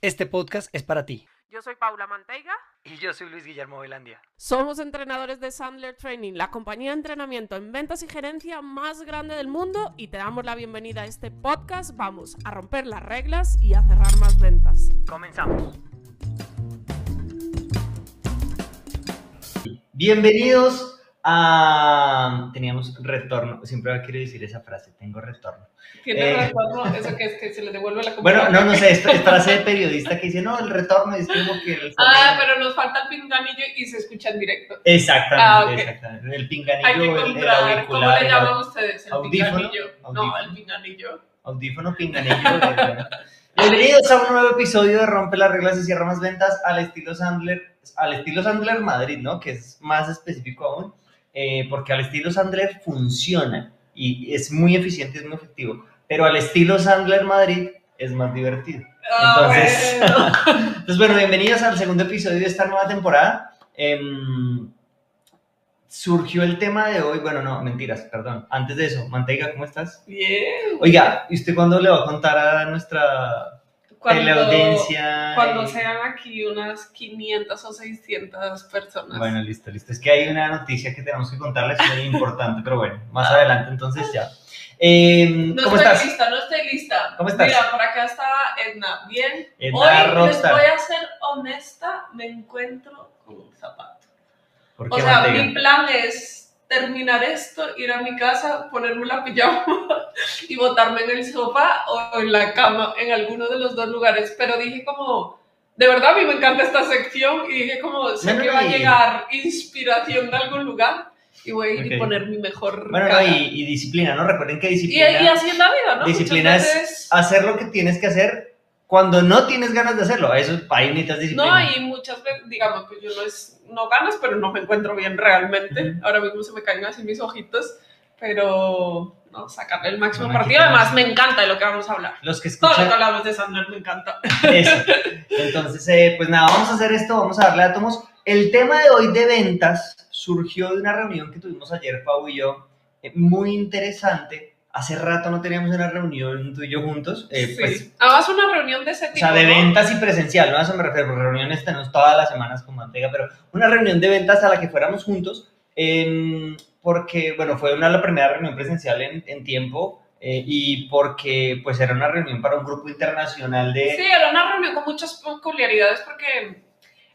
este podcast es para ti. Yo soy Paula Manteiga. Y yo soy Luis Guillermo Velandia. Somos entrenadores de Sandler Training, la compañía de entrenamiento en ventas y gerencia más grande del mundo y te damos la bienvenida a este podcast. Vamos a romper las reglas y a cerrar más ventas. Comenzamos. Bienvenidos a... Teníamos retorno. Siempre quiero decir esa frase, tengo retorno. ¿Tiene eh, retorno? ¿Eso que es que se le devuelve la Bueno, no, no sé, es, frase de periodista que dice, no, el retorno es como que... El ah, pero nos falta el pinganillo y se escucha en directo. Exactamente, ah, exactamente. El pinganillo, Hay que el, ¿cómo le llaman ustedes? El audífono, pinganillo. No, el pinganillo. Audífono, pinganillo. Bienvenidos a un nuevo episodio de Rompe las reglas y cierra más ventas al estilo Sandler, al estilo Sandler Madrid, ¿no? Que es más específico aún, eh, porque al estilo Sandler funciona y es muy eficiente, es muy efectivo, pero al estilo Sandler Madrid es más divertido. Ah, entonces, bueno. entonces, bueno, bienvenidos al segundo episodio de esta nueva temporada. Em, surgió el tema de hoy, bueno, no, mentiras, perdón. Antes de eso, Manteiga, ¿cómo estás? Bien. Oiga, ¿y usted cuándo le va a contar a nuestra teleaudiencia? Cuando sean aquí unas 500 o 600 personas. Bueno, listo, listo. Es que hay una noticia que tenemos que contarles muy importante, pero bueno, más adelante entonces ya. Eh, no ¿Cómo estoy estás? lista, no estoy lista. ¿Cómo estás? Mira, por acá está Edna. Bien. Edna Hoy Rockstar. les voy a ser honesta, me encuentro con un zapato. ¿Por O sea, Manteiga? mi plan es terminar esto, ir a mi casa, ponerme la pijama y botarme en el sofá o en la cama, en alguno de los dos lugares. Pero dije como, de verdad a mí me encanta esta sección y dije como, sé No, no, que va a y- llegar inspiración de algún lugar y voy a ir Ok. y poner mi mejor Bueno, no, cara. y, y disciplina, ¿no? Recuerden que Y, disciplina, y así en la vida, ¿no? disciplina Muchas es veces- hacer lo que tienes que hacer cuando no tienes ganas de hacerlo. Eso, ahí necesitas disciplina. No, y muchas veces, digamos, pues yo no es, no ganas, pero no me encuentro bien realmente. Ujú. Ahora mismo se me caen así mis ojitos, pero no, sacarle el máximo No, aquí partido. Además, me encanta de lo que vamos a hablar. Los que Todo lo escuchan que hablamos de Sandler me encanta. eso. Entonces, eh, pues nada, vamos a hacer esto, vamos a darle átomos. El tema de hoy de ventas surgió de una reunión que tuvimos ayer, Pau y yo, eh, muy interesante. Hace rato no teníamos una reunión tú y yo juntos. eh, sí. pues, Además, una reunión de ese O tipo. sea, de ¿no? ventas y presencial, ¿no? A eso me refiero, reuniones tenemos todas las semanas con Manteiga, pero una reunión de ventas a la que fuéramos juntos, em, porque, bueno, fue una la primera reunión presencial en, en tiempo eh, y porque, pues, era una reunión para un grupo internacional de... Sí, era una reunión con muchas peculiaridades porque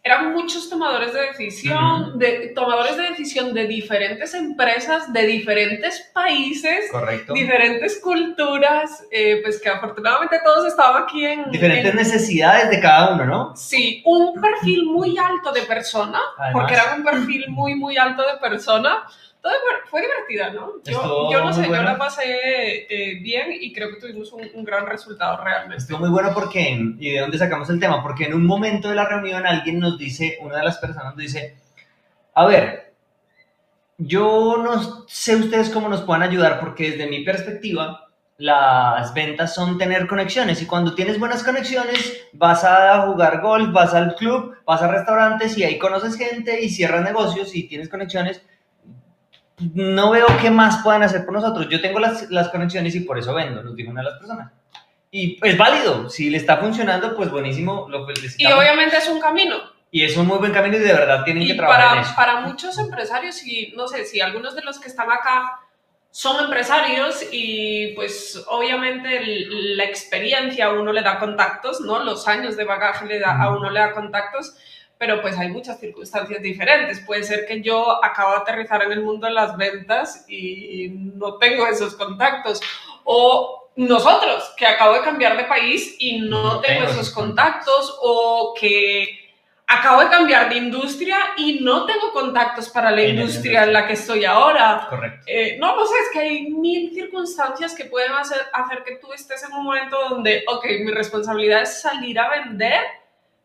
eran muchos tomadores de decisión, Ujú. de, tomadores de decisión de diferentes empresas, de diferentes países. Correcto. diferentes culturas, eh, pues que afortunadamente todos estaban aquí en... Diferentes en- necesidades de cada uno, ¿no? Sí, un perfil muy alto de persona, Además. porque era un perfil muy, muy alto de persona. Todo fue- divertida, ¿no? Yo, yo no sé, yo la pasé eh, bien y creo que tuvimos un, un gran resultado realmente. Estuvo muy bueno porque, ¿y de dónde sacamos el tema? Porque en un momento de la reunión alguien nos dice, una de las personas nos dice, a ver, yo no sé ustedes cómo nos puedan ayudar porque desde mi perspectiva las ventas son tener conexiones y cuando tienes buenas conexiones vas a jugar golf, vas al club, vas a restaurantes y ahí conoces gente y cierras negocios y tienes conexiones. No veo qué más puedan hacer por nosotros. Yo tengo las, las conexiones y por eso vendo, nos dijo una de las personas. Y es válido, si le está funcionando, pues buenísimo, lo Y obviamente es un camino. Y es un muy buen camino y de verdad tienen que trabajar en para, eso. para muchos empresarios, y no sé, si algunos de los que están acá son empresarios y pues obviamente el- la experiencia a uno le da contactos, ¿no? Los años de bagaje le da, a uno le da contactos, pero pues hay muchas circunstancias diferentes. Puede ser que yo acabo de aterrizar en el mundo de las ventas y no tengo esos contactos. O nosotros, que acabo de cambiar de país y no, tengo, esos contactos. O que acabo de cambiar de industria y no tengo contactos para la industria en la que estoy ahora. Correcto. Eh, no, no sé, es que hay mil circunstancias que pueden hacer, hacer que tú estés en un momento donde, ok, mi responsabilidad es salir a vender,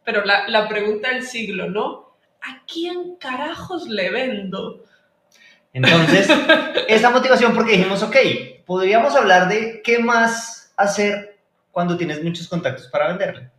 pero la, la pregunta del siglo, ¿no? ¿A quién carajos le vendo? Entonces, esa motivación porque dijimos, ok, podríamos hablar de qué más hacer cuando tienes muchos contactos para venderle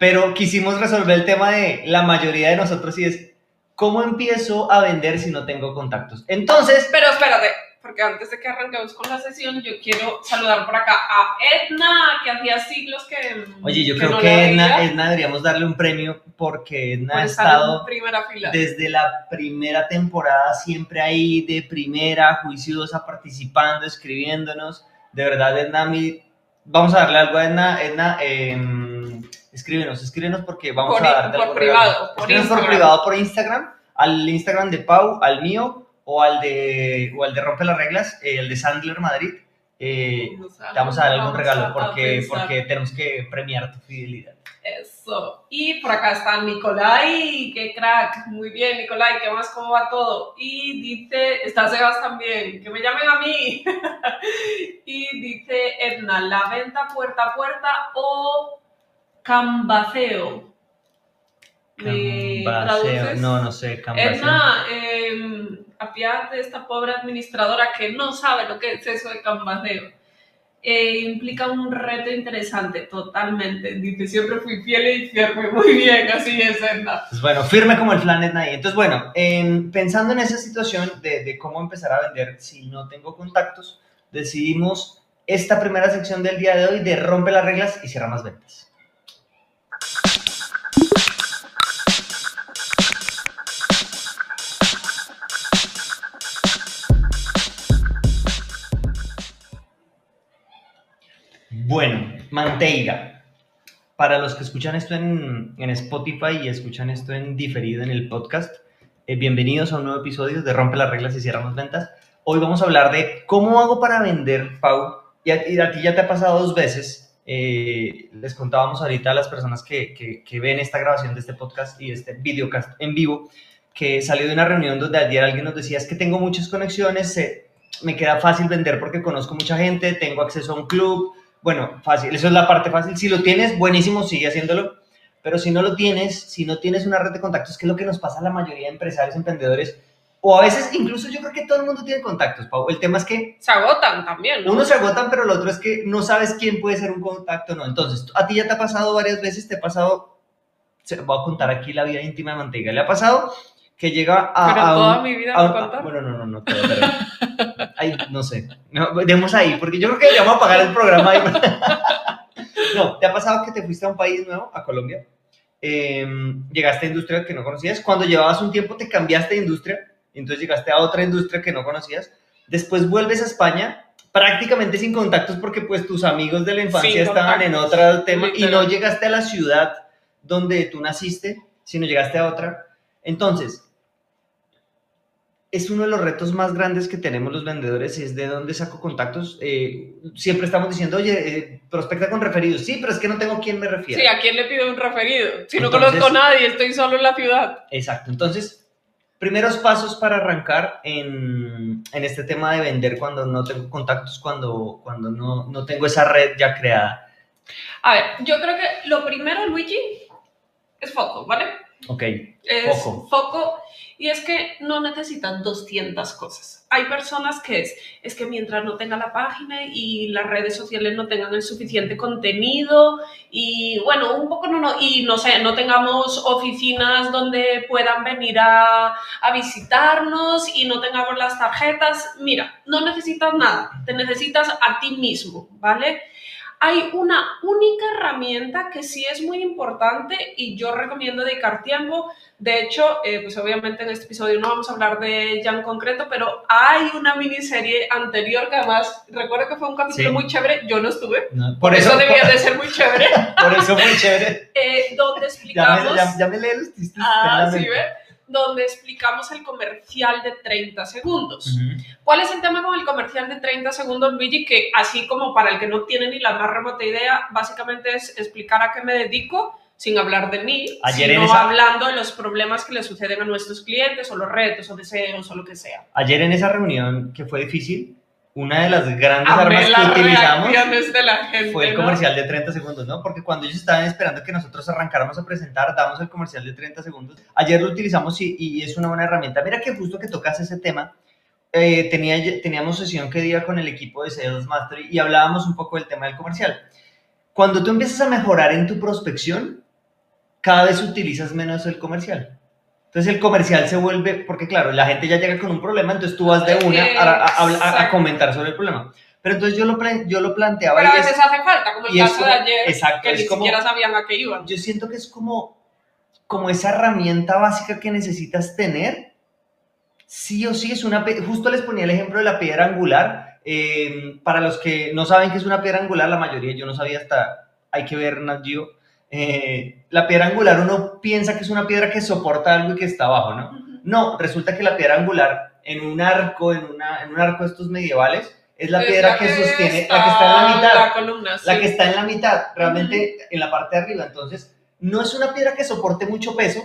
pero quisimos resolver el tema de la mayoría de nosotros y es, ¿cómo empiezo a vender si no tengo contactos? Entonces... Pero espérate, porque antes de que arranquemos con la sesión, yo quiero saludar por acá a Edna, que hacía siglos que... Oye, yo creo que Edna, Edna, deberíamos darle un premio porque Edna ha estado primera fila. desde la primera temporada siempre ahí de primera, juiciosa, participando, escribiéndonos. De verdad, Edna, mí... Vamos a darle algo a Edna. Edna, eh, escríbenos, escríbenos porque vamos a dar por privado, por, por privado por Instagram, al Instagram de Pau, al mío o al de o al de Rompe las Reglas, eh, el de Sandler Madrid. Eh, te vamos a dar algún regalo porque, porque tenemos que premiar tu fidelidad. Eso. Y por acá está Nicolai, qué crack. Muy bien, Nicolai, ¿qué más? ¿Cómo va todo? Y dice, está Sebas también, que me llamen a mí. y dice Edna, la venta puerta a puerta o Cambaceo. ¿Me Cambaceo. No, no sé, Cambaceo. Edna, eh, de esta pobre administradora que no sabe lo que es eso de Cambaceo. Eh, implica un reto interesante, totalmente. Dice, siempre fui fiel y firme. Muy bien, así es, Edna. Pues bueno, firme como el flan Edna. Entonces, bueno, pensando en esa situación de, de cómo empezar a vender si no tengo contactos, decidimos esta primera sección del día de hoy de rompe las reglas y cierra más ventas. Manteiga. Para los que escuchan esto en, Spotify y escuchan esto en diferido en el podcast, eh, bienvenidos a un nuevo episodio de Rompe las reglas y cierramos ventas. Hoy vamos a hablar de cómo hago para vender, Pau. Y a, ti ya te ha pasado dos veces. Eh, les contábamos ahorita a las personas que, ven esta grabación de este podcast y este videocast en vivo, que salió de una reunión donde ayer alguien nos decía, es que tengo muchas conexiones, me queda fácil vender porque conozco mucha gente, tengo acceso a un club, bueno, fácil, eso es la parte fácil. Si lo tienes, buenísimo, sigue haciéndolo. Pero si no lo tienes, si no tienes una red de contactos, que es lo que nos pasa a la mayoría de empresarios, emprendedores, o a veces incluso yo creo que todo el mundo tiene contactos, Pau. El tema es que... Se agotan también, ¿no? Uno se agotan, pero lo otro es que no sabes quién puede ser un contacto no. Entonces, a ti ya te ha pasado varias veces, te ha pasado... Voy a contar aquí la vida íntima de Manteiga. ¿Le ha pasado que llega a. Pero toda mi vida a, Bueno, no, no, no, todo, pero. Ay, no sé. No, ahí, porque yo creo que ya vamos a pagar el programa ahí. no, ¿te ha pasado que te fuiste a un país nuevo, a Colombia? Em, llegaste a industria que no conocías. Cuando llevabas un tiempo te cambiaste de industria, entonces llegaste a otra industria que no conocías. Después vuelves a España prácticamente sin contactos porque pues tus amigos de la infancia estaban en otro tema y no llegaste a la ciudad donde tú naciste, sino llegaste a otra. Entonces, es uno de los retos más grandes que tenemos los vendedores, es de dónde saco contactos. Eh, siempre estamos diciendo, oye, eh, prospecta con referidos. Sí, pero es que no tengo quién me refiere. Sí, ¿a quién le pido un referido? Si no conozco a nadie, estoy solo en la ciudad. Exacto. Entonces, primeros pasos para arrancar en, en este tema de vender cuando no tengo contactos, cuando, cuando no, no tengo esa red ya creada. A ver, yo creo que lo primero, Luigi, es foco, ¿vale? Ok. Es foco. Y es que no necesitan 200 cosas. Hay personas que es, es que mientras no tenga la página y las redes sociales no tengan el suficiente contenido y bueno, un poco no, no y no sé, no tengamos oficinas donde puedan venir a, a visitarnos y no tengamos las tarjetas. Mira, no necesitas nada, te necesitas a ti mismo, ¿vale? Hay una única herramienta que sí es muy importante y yo recomiendo dedicar tiempo. De hecho, eh, pues obviamente en este episodio no vamos a hablar de ella en concreto, pero hay una miniserie anterior que además recuerdo que fue un capítulo muy chévere. Yo no estuve. por, eso, debía de ser muy chévere. por eso muy chévere. eh, donde explicamos. Ya me, ya, me lee los Ah, sí, ¿ve? Donde explicamos el comercial de 30 segundos. ¿Cuál es el tema con el comercial de 30 segundos, Luigi? Que así como para el que no tiene ni la más remota idea, básicamente es explicar a qué me dedico sin hablar de mí, sino hablando de los problemas que le suceden a nuestros clientes o los retos o deseos o lo que sea. Ayer en esa reunión que fue difícil, una de las grandes armas que utilizamos de la gente, fue el comercial de 30 segundos, ¿no? Porque cuando ellos estaban esperando que nosotros arrancáramos a presentar, damos el comercial de 30 segundos. Ayer lo utilizamos y, y es una buena herramienta. Mira que justo que tocas ese tema, eh, tenía, teníamos sesión que día con el equipo de Sales Mastery y hablábamos un poco del tema del comercial. Cuando tú empiezas a mejorar en tu prospección, cada vez utilizas menos el comercial. Entonces el comercial se vuelve, porque claro, la gente ya llega con un problema, entonces tú vas de una a, comentar sobre el problema. Pero entonces yo lo, yo lo planteaba. Pero a veces hace falta, como el caso de ayer, exacto, que ni siquiera sabían a qué iban. Yo siento que es como, como esa herramienta básica que necesitas tener. Sí o sí es una... Justo les ponía el ejemplo de la piedra angular. Eh, para los que no saben qué es una piedra angular, la mayoría yo no sabía hasta... Hay que ver Nat eh, la piedra angular uno piensa que es una piedra que soporta algo y que está abajo, ¿no? No, resulta que la piedra angular en un arco, en, una, en un arco de estos medievales, es la piedra que, sostiene, la que está en la mitad. La, columna, la que está en la mitad, realmente en la parte de arriba. Entonces, no es una piedra que soporte mucho peso,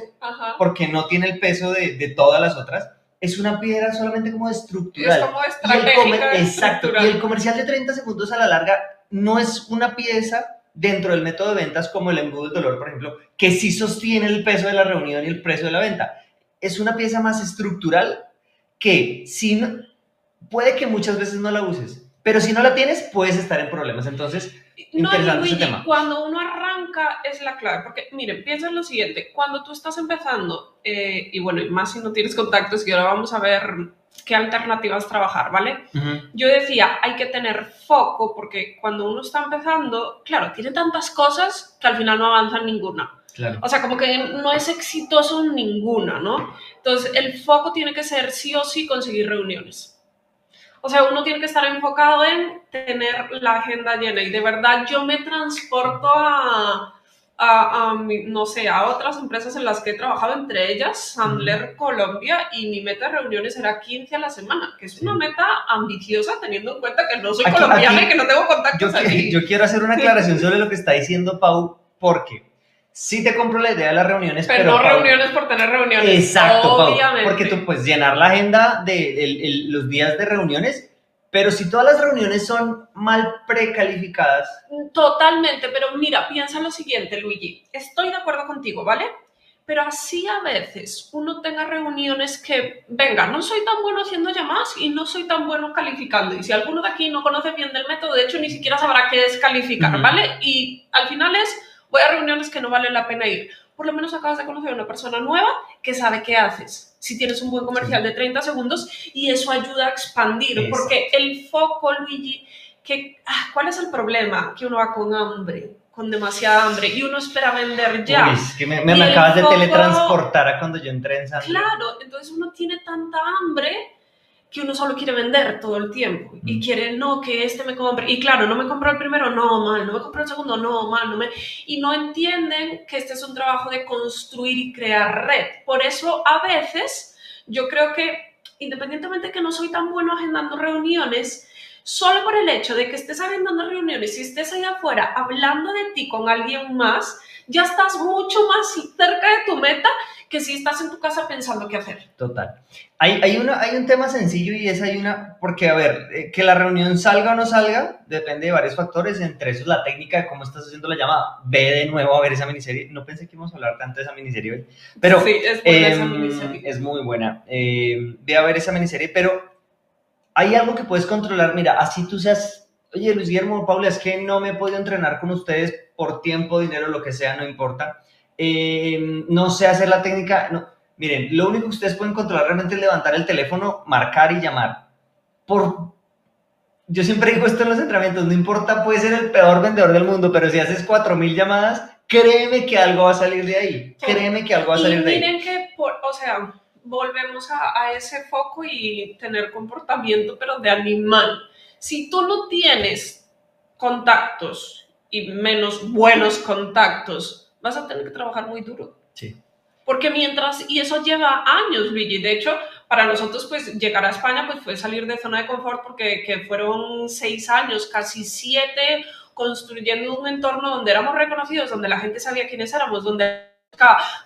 porque no tiene el peso de, de, todas las otras. Es una piedra solamente como estructural. Es como estratégica. exacto. Y el comercial de 30 segundos a la larga no es una pieza dentro del método de ventas como el embudo del dolor, por ejemplo, que sí sostiene el peso de la reunión y el precio de la venta. Es una pieza más estructural que si puede que muchas veces no la uses, pero si no la tienes puedes estar en problemas. Entonces, interesante ese tema. Cuando uno arranca es la clave, porque miren, piensa en lo siguiente, cuando tú estás empezando, eh, y bueno, y más si no tienes contactos, y ahora vamos a ver qué alternativas trabajar, ¿vale? Yo decía, hay que tener foco porque cuando uno está empezando, claro, tiene tantas cosas que al final no avanza en ninguna. O sea, como que no es exitoso en ninguna, ¿no? Entonces, el foco tiene que ser sí o sí conseguir reuniones. O sea, uno tiene que estar enfocado en tener la agenda llena y de verdad yo me transporto a, a, no sé, a otras empresas en las que he trabajado, entre ellas Sandler Colombia, y mi meta de reuniones era 15 a la semana, que es una meta ambiciosa teniendo en cuenta que no soy colombiana y que no tengo contactos yo, Yo quiero hacer una aclaración sobre lo que está diciendo Pau, porque sí te compro la idea de las reuniones, pero, no reuniones por tener reuniones. Exacto, Pau, porque tú puedes llenar la agenda de los días de reuniones pero si todas las reuniones son mal precalificadas. Totalmente, pero mira, piensa lo siguiente, Luigi. Estoy de acuerdo contigo, ¿vale? Pero así a veces uno tenga reuniones que, venga, no soy tan bueno haciendo llamadas y no soy tan bueno calificando. Y si alguno de aquí no conoce bien del método, de hecho ni siquiera sabrá qué es calificar, ¿vale? Y al final es, voy a reuniones que no vale la pena ir. Por lo menos acabas de conocer a una persona nueva que sabe qué haces si tienes un buen comercial de 30 segundos y eso ayuda a expandir, porque el foco, Luigi, que, ah, ¿cuál es el problema? Que uno va con hambre, con demasiada hambre y uno espera vender ya. es que me, me, acabas de teletransportar a cuando yo entré en San Claro, entonces uno tiene tanta hambre que uno solo quiere vender todo el tiempo y quiere, no, que este me compre. Y claro, no me compró el primero, no, mal, no me compró el segundo, no, mal, no me... Y no entienden que este es un trabajo de construir y crear red. Por eso a veces yo creo que, independientemente de que no soy tan bueno agendando reuniones, solo por el hecho de que estés agendando reuniones y estés ahí afuera hablando de ti con alguien más, ya estás mucho más cerca de tu meta que si estás en tu casa pensando qué hacer. Total. Hay, hay, una, hay un tema sencillo y es hay una, porque a ver, eh, que la reunión salga o no salga, depende de varios factores, entre esos la técnica de cómo estás haciendo la llamada. Ve de nuevo a ver esa miniserie. No pensé que íbamos a hablar tanto de esa miniserie hoy, pero sí, es, buena esa em, miniserie. es muy buena. Eh, ve a ver esa miniserie, pero hay algo que puedes controlar. Mira, así tú seas, oye Luis Guillermo, Paula, es que no me he podido entrenar con ustedes por tiempo, dinero, lo que sea, no importa eh, no sé hacer la técnica. No. Miren, lo único que ustedes pueden controlar realmente es levantar el teléfono, marcar y llamar. Por yo siempre digo esto en los entrenamientos, no importa, puede ser el peor vendedor del mundo, pero si haces 4.000 llamadas, créeme que algo va a salir de ahí. Créeme que algo va a salir de ahí. miren que, o sea, volvemos a, a, ese foco y tener comportamiento, pero de animal. Si tú no tienes contactos y menos buenos contactos, vas a tener que trabajar muy duro. Sí. Porque mientras, y eso lleva años, Luigi, de hecho, para nosotros, pues llegar a España, pues fue salir de zona de confort porque que fueron seis años, casi siete, construyendo un entorno donde éramos reconocidos, donde la gente sabía quiénes éramos, donde,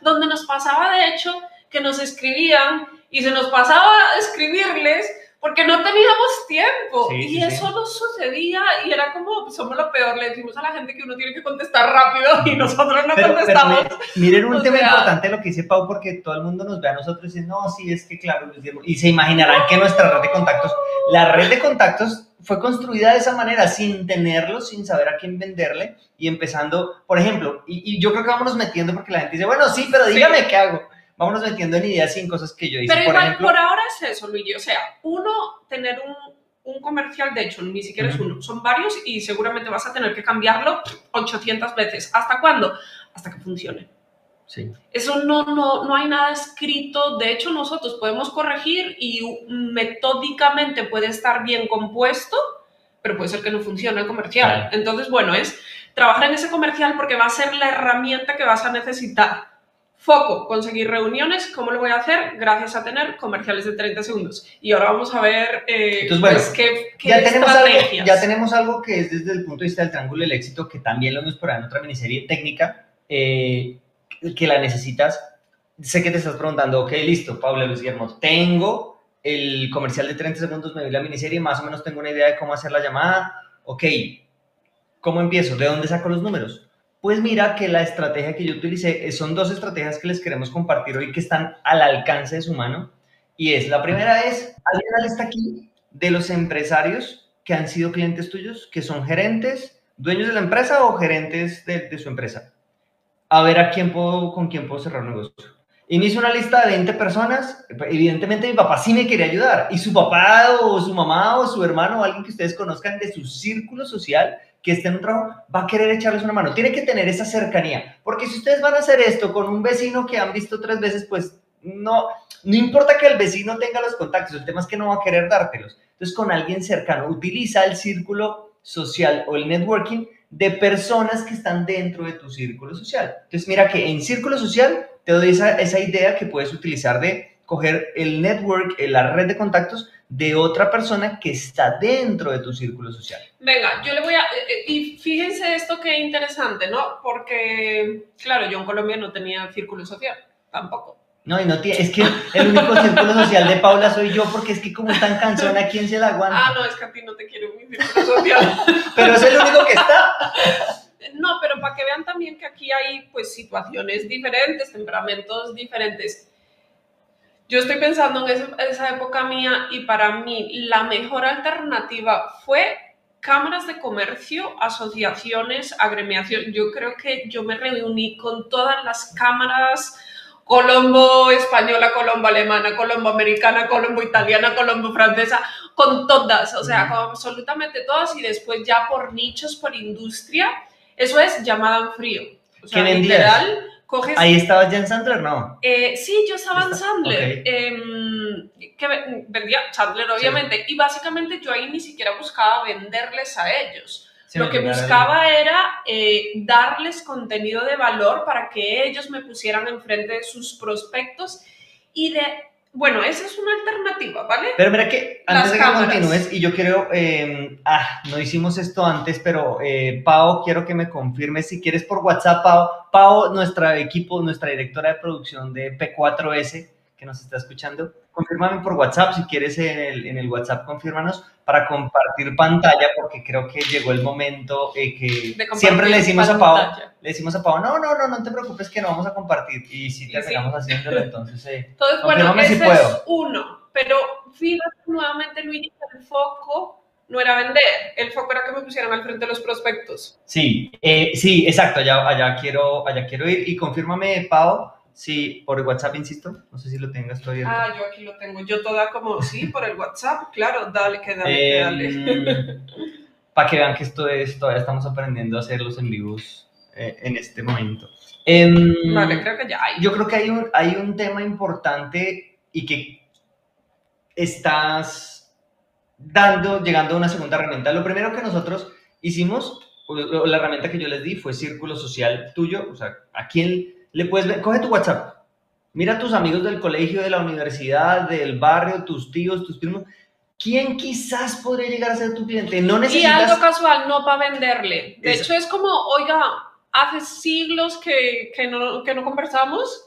donde nos pasaba, de hecho, que nos escribían y se nos pasaba escribirles porque no teníamos tiempo. Y eso no sucedía y era como, pues, somos lo peor, le decimos a la gente que uno tiene que contestar rápido y nosotros no contestamos. miren un tema importante lo que dice Pau porque todo el mundo nos ve a nosotros y dice, no, sí, es que claro, y se imaginarán que nuestra red de contactos, la red de contactos fue construida de esa manera, sin tenerlo, sin saber a quién venderle y empezando, por ejemplo, y, y yo creo que vámonos metiendo porque la gente dice, bueno, sí, pero dígame qué hago vámonos metiendo en ideas y en cosas que yo hice. Pero por igual, por ahora es eso, Luigi. O sea, uno, tener un, un comercial, de hecho, ni siquiera es uno, son varios y seguramente vas a tener que cambiarlo 800 veces. ¿Hasta cuándo? Hasta que funcione. Sí. Eso no, no, no hay nada escrito. De hecho, nosotros podemos corregir y metódicamente puede estar bien compuesto, pero puede ser que no funcione el comercial. Entonces, bueno, es trabajar en ese comercial porque va a ser la herramienta que vas a necesitar. Foco, conseguir reuniones. ¿Cómo lo voy a hacer? Gracias a tener comerciales de 30 segundos. Y ahora vamos a ver eh, pues, qué, ya tenemos Algo, ya tenemos algo que es desde el punto de vista del triángulo del éxito, que también lo hemos explorado en otra miniserie técnica, eh, que la necesitas. Sé que te estás preguntando, ok, listo, Paula Luis Guillermo, tengo el comercial de 30 segundos, me doy la miniserie, más o menos tengo una idea de cómo hacer la llamada. Ok, ¿cómo empiezo? ¿De dónde saco los números? Pues mira que la estrategia que yo utilicé eh, son dos estrategias que les queremos compartir hoy que están al alcance de su mano. Y es, la primera es, alguien está aquí de los empresarios que han sido clientes tuyos, que son gerentes, dueños de la empresa o gerentes de, su empresa. A ver a quién puedo, con quién puedo cerrar negocio. Y me hizo una lista de 20 personas. Evidentemente mi papá sí me quería ayudar. Y su papá o su mamá o su hermano o alguien que ustedes conozcan de su círculo social que esté en un trabajo, va a querer echarles una mano. Tiene que tener esa cercanía, porque si ustedes van a hacer esto con un vecino que han visto tres veces, pues no, no importa que el vecino tenga los contactos, el tema es que no va a querer dártelos. Entonces, con alguien cercano, utiliza el círculo social o el networking de personas que están dentro de tu círculo social. Entonces, mira que en círculo social te doy esa, esa idea que puedes utilizar de coger el network, la red de contactos de otra persona que está dentro de tu círculo social. Venga, yo le voy a... Eh, eh, y fíjense esto que interesante, ¿no? Porque, claro, yo en Colombia no tenía círculo social, tampoco. No, y no tiene, es que el único círculo social de Paula soy yo, porque es que como es tan cansona, ¿quién se la aguanta? Ah, no, es que a ti no te quiero mi círculo social. pero es el único que está. No, pero para que vean también que aquí hay pues situaciones diferentes, temperamentos diferentes. Yo estoy pensando en esa, época mía y para mí la mejor alternativa fue cámaras de comercio, asociaciones, agremiación. Yo creo que yo me reuní con todas las cámaras Colombo española, Colombo alemana, Colombo americana, Colombo italiana, Colombo francesa, con todas, o sea, con absolutamente todas y después ya por nichos, por industria, eso es llamada en frío. O sea, literal, ¿Ahí estabas ya en Sandler, no? Eh, sí, yo estaba en Sandler. Em, que vendía Sandler, obviamente. Y básicamente yo ahí ni siquiera buscaba venderles a ellos. Lo que buscaba era eh, darles contenido de valor para que ellos me pusieran enfrente de sus prospectos y de bueno, esa es una alternativa, ¿vale? Pero mira que antes de que continúes, y yo quiero, em, ah, no hicimos esto antes, pero eh, Pau, quiero que me confirmes si quieres por WhatsApp, Pau, Pau, nuestra equipo, nuestra directora de producción de P4S, que nos está escuchando, confírmame por WhatsApp, si quieres en el, en el WhatsApp, confírmanos para compartir pantalla, porque creo que llegó el momento eh, que siempre le decimos a Pau, le decimos a Pau, no, no, no, no te preocupes que no vamos a compartir, y si te sigamos haciéndolo, entonces, eh, entonces bueno, ese si puedo. es uno, pero fíjate nuevamente, Luigi, el foco no era vender, el foco era que me pusieran al frente de los prospectos. Sí, eh, sí, exacto, allá, allá, quiero, allá quiero ir, y confírmame, Pau, Sí, por WhatsApp, insisto. No sé si lo tengas todavía. Ah, yo aquí lo tengo. Yo toda como, sí, por el WhatsApp. Claro, dale, que dale, que dale. Para que vean que esto es, todavía estamos aprendiendo a hacer los en vivos eh, en este momento. Em, vale, creo que ya hay. Yo creo que hay un, hay un tema importante y que estás dando, llegando a una segunda herramienta. Lo primero que nosotros hicimos, o la herramienta que yo les di fue círculo social tuyo, o sea, ¿a quién le puedes ver? Coge tu WhatsApp, mira a tus amigos del colegio, de la universidad, del barrio, tus tíos, tus primos, ¿quién quizás podría llegar a ser tu cliente? No necesitas... Y algo casual, no para venderle. De hecho, es como, oiga, hace siglos que, que, no, que no conversamos.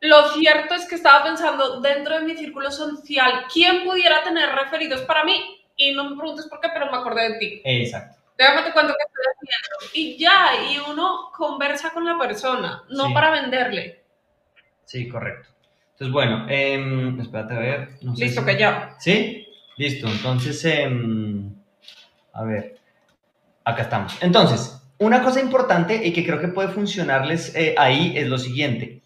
Lo cierto es que estaba pensando dentro de mi círculo social, ¿quién pudiera tener referidos para mí? Y no me preguntes por qué, pero me acordé de ti. Exacto. Déjame te cuento haciendo. Y ya, y uno conversa con la persona, no para venderle. Sí, correcto. Entonces, bueno, eh, espérate a ver. Listo, que ya. ¿Sí? Listo. Entonces, em, a ver. Acá estamos. Entonces, una cosa importante y que creo que puede funcionarles eh, ahí es lo siguiente.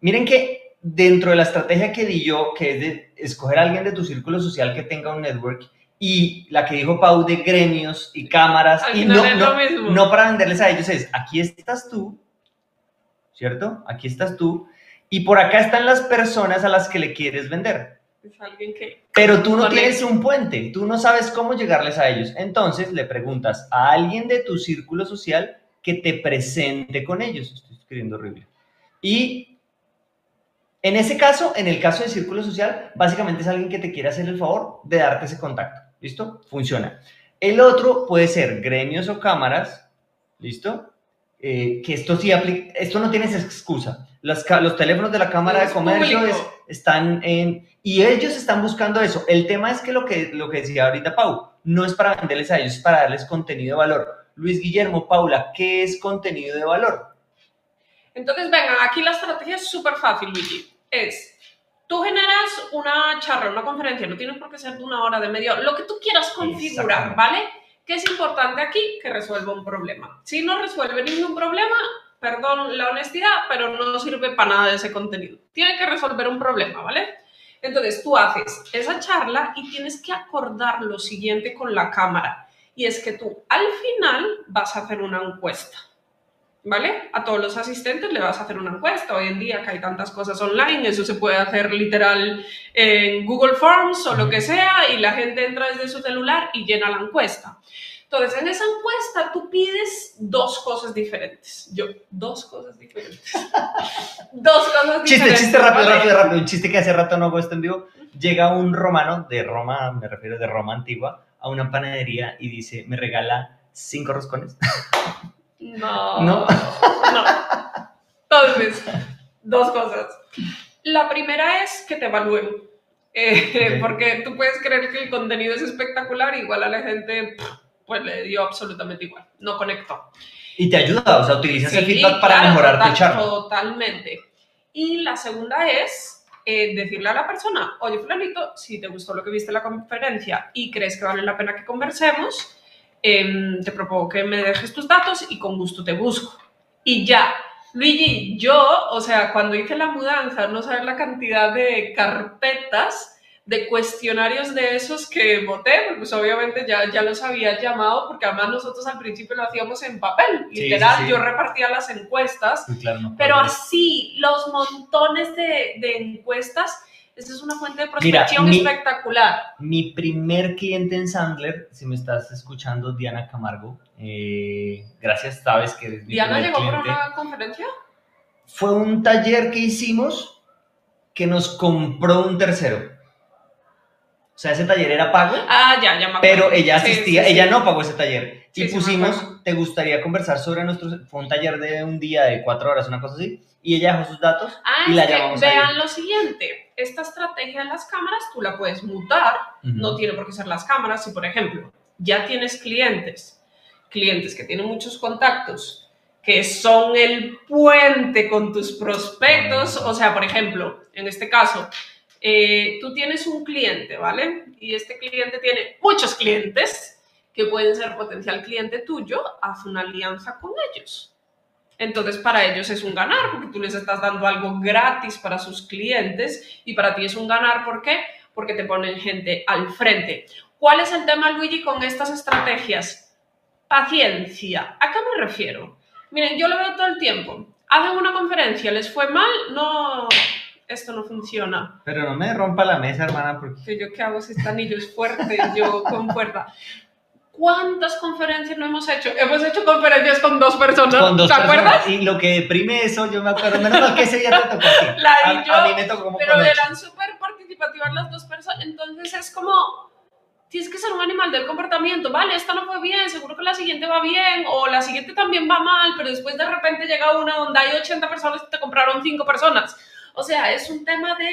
Miren que dentro de la estrategia que di yo, que es de escoger a alguien de tu círculo social que tenga un network, y la que dijo Pau de gremios y cámaras, y no, no, para venderles a ellos, es aquí estás tú, ¿cierto? Aquí estás tú, y por acá están las personas a las que le quieres vender. Es alguien que... Pero tú no tienes un puente, tú no sabes cómo llegarles a ellos. Entonces le preguntas a alguien de tu círculo social que te presente con ellos. Estoy escribiendo horrible. Y en ese caso, en el caso del círculo social, básicamente es alguien que te quiere hacer el favor de darte ese contacto. ¿Listo? Funciona. El otro puede ser gremios o cámaras. ¿Listo? Eh, que esto sí aplica, esto no tienes excusa. Los, los teléfonos de la Cámara de Comercio están en, y ellos están buscando eso. El tema es que lo que, lo que decía ahorita Pau, no es para venderles a ellos, es para darles contenido de valor. Luis Guillermo, Paula, ¿qué es contenido de valor? Entonces, vengan, aquí la estrategia es súper fácil, Luigi. Es, tú generas una charla, una conferencia, no tiene por qué ser de una hora, de media lo que tú quieras configurar, ¿vale? ¿Qué es importante aquí? Que resuelva un problema. Si no resuelve ningún problema, perdón la honestidad, pero no sirve para nada de ese contenido. Tiene que resolver un problema, ¿vale? Entonces tú haces esa charla y tienes que acordar lo siguiente con la cámara. Y es que tú al final vas a hacer una encuesta. ¿Vale? A todos los asistentes le vas a hacer una encuesta. Hoy en día que hay tantas cosas online, eso se puede hacer literal en Google Forms o lo que sea y la gente entra desde su celular y llena la encuesta. Entonces, en esa encuesta tú pides dos cosas diferentes. Yo, dos cosas diferentes. dos cosas diferentes. Chiste, chiste rápido, rápido, rápido. Un chiste que hace rato no hago esto en vivo. Llega un romano de Roma, me refiero de Roma antigua, a una panadería y dice, ¿me regala cinco roscones? No. ¿No? No. Entonces, dos cosas. La primera es que te evalúen. Eh, porque tú puedes creer que el contenido es espectacular, igual a la gente pues le dio absolutamente igual, no conectó. Y te ayuda, o sea, utilizas el feedback para mejorar tu charla. Totalmente. Y la segunda es eh, decirle a la persona, oye, fulanito, si te gustó lo que viste en la conferencia y crees que vale la pena que conversemos, em, te propongo que me dejes tus datos y con gusto te busco. Y ya, Luigi, yo, o sea, cuando hice la mudanza, no sabes la cantidad de carpetas de cuestionarios de esos que voté, pues obviamente ya, ya los había llamado, porque además nosotros al principio lo hacíamos en papel, literal, yo repartía las encuestas, pero así, los montones de, de encuestas, esa es una fuente de prospección espectacular. Mi primer cliente en Sandler, si me estás escuchando, Diana Camargo, eh, gracias, sabes que eres mi ¿Diana llegó por una conferencia? Fue un taller que hicimos que nos compró un tercero. O sea, ese taller era pago. Ah, ya, ya me Pero ella asistía, ella no pagó ese taller. Y pusimos, ¿te gustaría conversar sobre nuestro... Fue un taller de un día, de cuatro horas, una cosa así. Y ella dejó sus datos ah, y la llamamos Vean lo siguiente, esta estrategia de las cámaras tú la puedes mutar, no tiene por qué ser las cámaras. Si, por ejemplo, ya tienes clientes, clientes que tienen muchos contactos, que son el puente con tus prospectos, o sea, por ejemplo, en este caso, eh, tú tienes un cliente, ¿vale? Y este cliente tiene muchos clientes que pueden ser potencial cliente tuyo, haz una alianza con ellos. Entonces, para ellos es un ganar, porque tú les estás dando algo gratis para sus clientes y para ti es un ganar, ¿por qué? Porque te ponen gente al frente. ¿Cuál es el tema, Luigi, con estas estrategias? Paciencia. ¿A qué me refiero? Miren, yo lo veo todo el tiempo. Hacen una conferencia, les fue mal, no, esto no funciona. Pero no me rompa la mesa, hermana, porque... ¿Yo qué hago si este anillo es fuerte? Yo con fuerza. ¿Cuántas conferencias no hemos hecho? Hemos hecho conferencias con dos personas, Con dos ¿te personas. acuerdas? Y lo que deprime eso, yo me acuerdo, menos mal que ese día te tocó a ti. La a, yo, a mí me tocó como Pero eran súper participativas las dos personas, entonces es como, tienes que ser un animal del comportamiento, vale, esta no fue bien, seguro que la siguiente va bien, o la siguiente también va mal, pero después de repente llega una donde hay 80 personas y te compraron 5 personas. O sea, es un tema de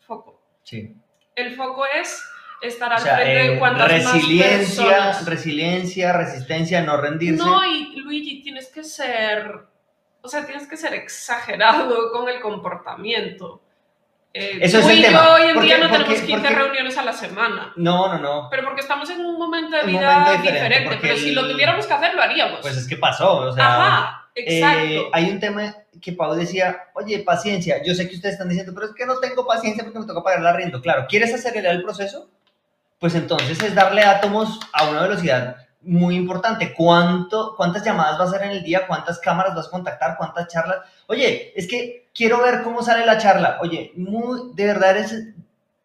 foco. Sí. El foco es estar al O sea, frente de eh, cuantas resiliencia, más resiliencia, resistencia, no rendirse. No, y Luigi, tienes que ser, o sea, tienes que ser exagerado con el comportamiento. Eh, Eso es el tema. yo hoy en día no porque- tenemos 15 porque- reuniones a la semana. no, no, no. Pero porque estamos en un momento de vida momento diferente. diferente, pero si el- lo tuviéramos que hacer, lo haríamos. Pues es que pasó, o sea... Ajá, exacto. Eh, hay un tema que Pau decía, oye, paciencia, yo sé que ustedes están diciendo, pero es que no tengo paciencia porque me toca pagar el arriendo. Claro, ¿quieres acelerar el proceso? Pues entonces es darle átomos a una velocidad muy importante. ¿Cuánto, ¿Cuántas llamadas vas a hacer en el día? ¿Cuántas cámaras vas a contactar? ¿Cuántas charlas? Oye, es que quiero ver cómo sale la charla. Oye, muy, de verdad eres,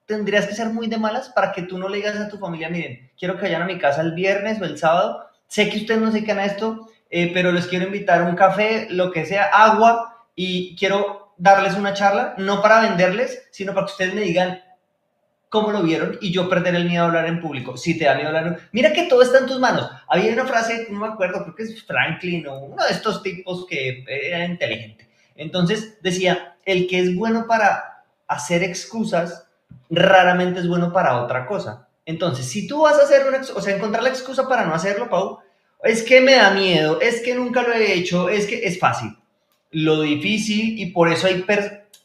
tendrías que ser muy de malas para que tú no le digas a tu familia, miren, quiero que vayan a mi casa el viernes o el sábado. Sé que ustedes no se quedan a esto, eh, pero les quiero invitar a un café, lo que sea, agua, y quiero darles una charla, no para venderles, sino para que ustedes me digan cómo lo vieron y yo perder el miedo a hablar en público. Si te da miedo hablar. Mira que todo está en tus manos. Había una frase, no me acuerdo, creo que es Franklin o uno de estos tipos que era inteligente. Entonces decía, el que es bueno para hacer excusas, raramente es bueno para otra cosa. Entonces, si tú vas a hacer una, o sea, encontrar la excusa para no hacerlo, Pau, es que me da miedo, es que nunca lo he hecho, es que es fácil. Lo difícil, y por eso hay,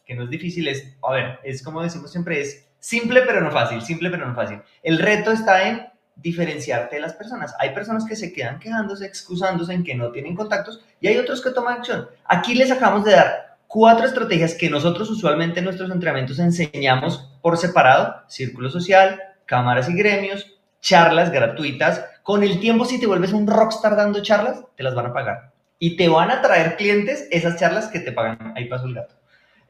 que no es difícil, es, a ver, es como decimos siempre, es simple pero no fácil, simple pero no fácil. El reto está en diferenciarte de las personas. Hay personas que se quedan quejándose, excusándose en que no tienen contactos y hay otros que toman acción. Aquí les acabamos de dar cuatro estrategias que nosotros usualmente en nuestros entrenamientos enseñamos por separado, círculo social, cámaras y gremios, charlas gratuitas. Con el tiempo, si te vuelves un rockstar dando charlas, te las van a pagar. Y te van a traer clientes esas charlas que te pagan. Ahí pasó el gato.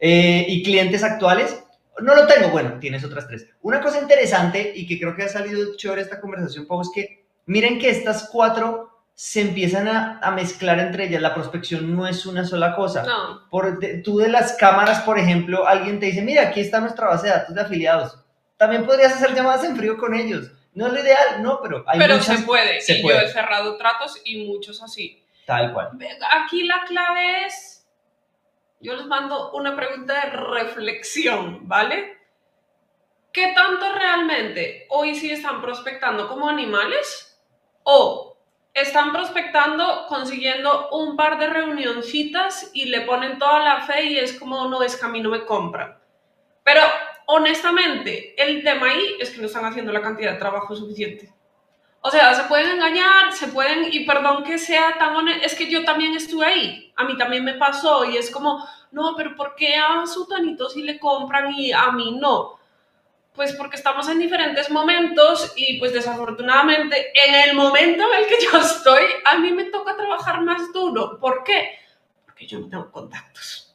Eh, y clientes actuales, no lo tengo. Bueno, tienes otras tres. Una cosa interesante y que creo que ha salido chévere esta conversación, Pau, es que miren que estas cuatro se empiezan a, a mezclar entre ellas. La prospección no es una sola cosa. No, Por, de- tú de las cámaras, por ejemplo, alguien te dice, mira, aquí está nuestra base de datos de afiliados. También podrías hacer llamadas en frío con ellos. No es lo ideal, no, pero hay pero muchas... se puede. se y puede. yo he cerrado tratos y muchos así. Tal cual. Aquí la clave es, yo les mando una pregunta de reflexión, ¿vale? ¿Qué tanto realmente hoy sí están prospectando como animales? ¿O están prospectando consiguiendo un par de reunioncitas y le ponen toda la fe y es como, no, es que a mí no me compran? Pero honestamente, el tema ahí es que no están haciendo la cantidad de trabajo suficiente. O sea, se pueden engañar, se pueden, y perdón que sea tan honesto, es que yo también estuve ahí, a mí también me pasó, y es como, no, pero ¿por qué a Sutanito sí le compran y a mí no? Pues porque estamos en diferentes momentos y pues desafortunadamente en el momento en el que yo estoy, a mí me toca trabajar más duro. ¿Por qué? Porque yo no tengo contactos.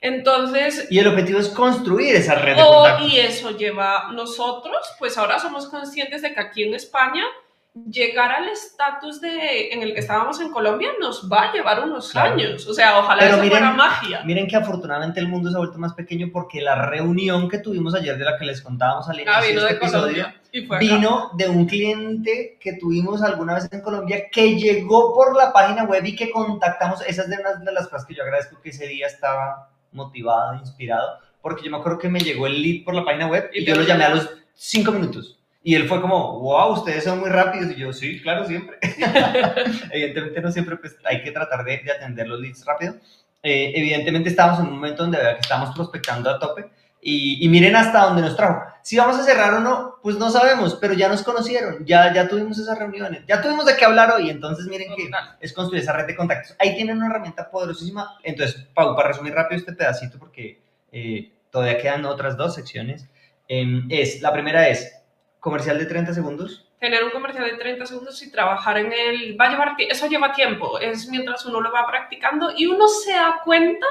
Entonces, Y el objetivo es construir esa red de Oh, contactos. y eso lleva nosotros, pues ahora somos conscientes de que aquí en España llegar al estatus de en el que estábamos en Colombia nos va a llevar unos Claro. años. O sea, ojalá Pero eso miren- fuera magia. Miren que afortunadamente el mundo se ha vuelto más pequeño porque la reunión que tuvimos ayer de la que les contábamos al inicio Ah, vino de de este episodio Colombia y fue vino de un cliente que tuvimos alguna vez en Colombia que llegó por la página web y que contactamos. Esa es de una de las cosas que yo agradezco que ese día estaba motivado, inspirado, porque yo me acuerdo que me llegó el lead por la página web y, Y yo lo llamé a los cinco minutos. Y él fue como, wow, ustedes son muy rápidos. Y yo, sí, claro, siempre. evidentemente no siempre pues, hay que tratar de, de atender los leads rápido. Eh, evidentemente estábamos en un momento donde que estábamos prospectando a tope. y, y, miren hasta dónde nos trajo. Si vamos a cerrar o no, pues no sabemos, pero ya nos conocieron, ya, ya tuvimos esas reuniones, ya tuvimos de qué hablar hoy, entonces miren que es construir esa red de contactos. Ahí tienen una herramienta poderosísima. Entonces, Pau, para resumir rápido este pedacito, porque eh, todavía quedan otras dos secciones, eh, es, la primera es comercial de 30 segundos, tener un comercial de 30 segundos y trabajar en él va a llevar eso lleva tiempo es mientras uno lo va practicando y uno se da cuenta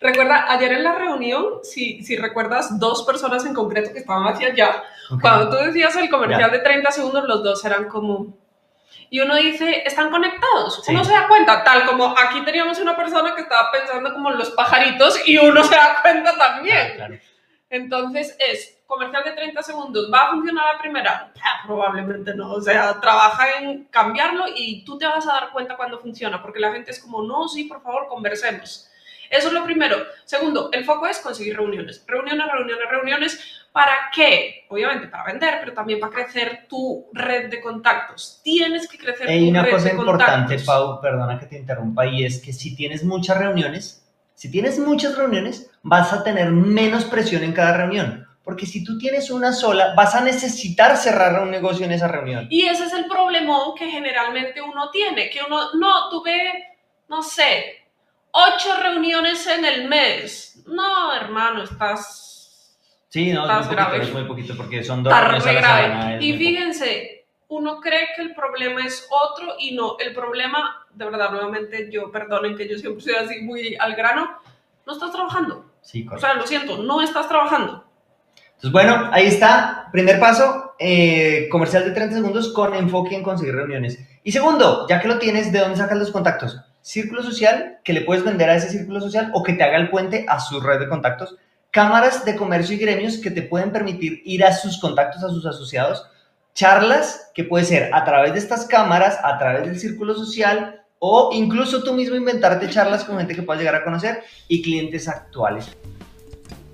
recuerda ayer en la reunión si, si recuerdas dos personas en concreto que estaban hacia allá cuando tú decías el comercial de 30 segundos los dos eran como y uno dice, están conectados. Uno se da cuenta, tal como aquí teníamos una persona que estaba pensando como los pajaritos y uno se da cuenta también. claro. Entonces es comercial de 30 segundos, ¿va a funcionar la primera? probablemente no, o sea, trabaja en cambiarlo y tú te vas a dar cuenta cuando funciona, porque la gente es como, no, sí, por favor, conversemos. Eso es lo primero. Segundo, el foco es conseguir reuniones. Reuniones, reuniones, reuniones. ¿Para qué? Obviamente para vender, pero también para crecer tu red de contactos. Tienes que crecer Hay una cosa importante, Pau, perdona que te interrumpa, y es que si tienes muchas reuniones, si tienes muchas reuniones, vas a tener menos presión en cada reunión. Porque si tú tienes una sola, vas a necesitar cerrar un negocio en esa reunión. Y ese es el problemón que generalmente uno tiene, que uno, no, tuve, no sé, ocho reuniones en el mes. No, hermano, estás... Sí, no, es, muy poquito, es muy poquito porque son dos reuniones a la semana. Y fíjense, uno cree que el problema es otro y no, el problema de verdad, nuevamente, yo perdonen que yo siempre soy así muy al grano, no estás trabajando. Sí, correcto. O sea, lo siento, no estás trabajando. Entonces, bueno, ahí está. Primer paso, eh, comercial de 30 segundos con enfoque en conseguir reuniones. Y segundo, ya que lo tienes, ¿de dónde sacas los contactos? Círculo social, que le puedes vender a ese círculo social o que te haga el puente a su red de contactos. Cámaras de comercio y gremios que te pueden permitir ir a sus contactos, a sus asociados. Charlas, que puede ser a través de estas cámaras, a través del círculo social, o incluso tú mismo inventarte charlas con gente que puedas llegar a conocer y clientes actuales.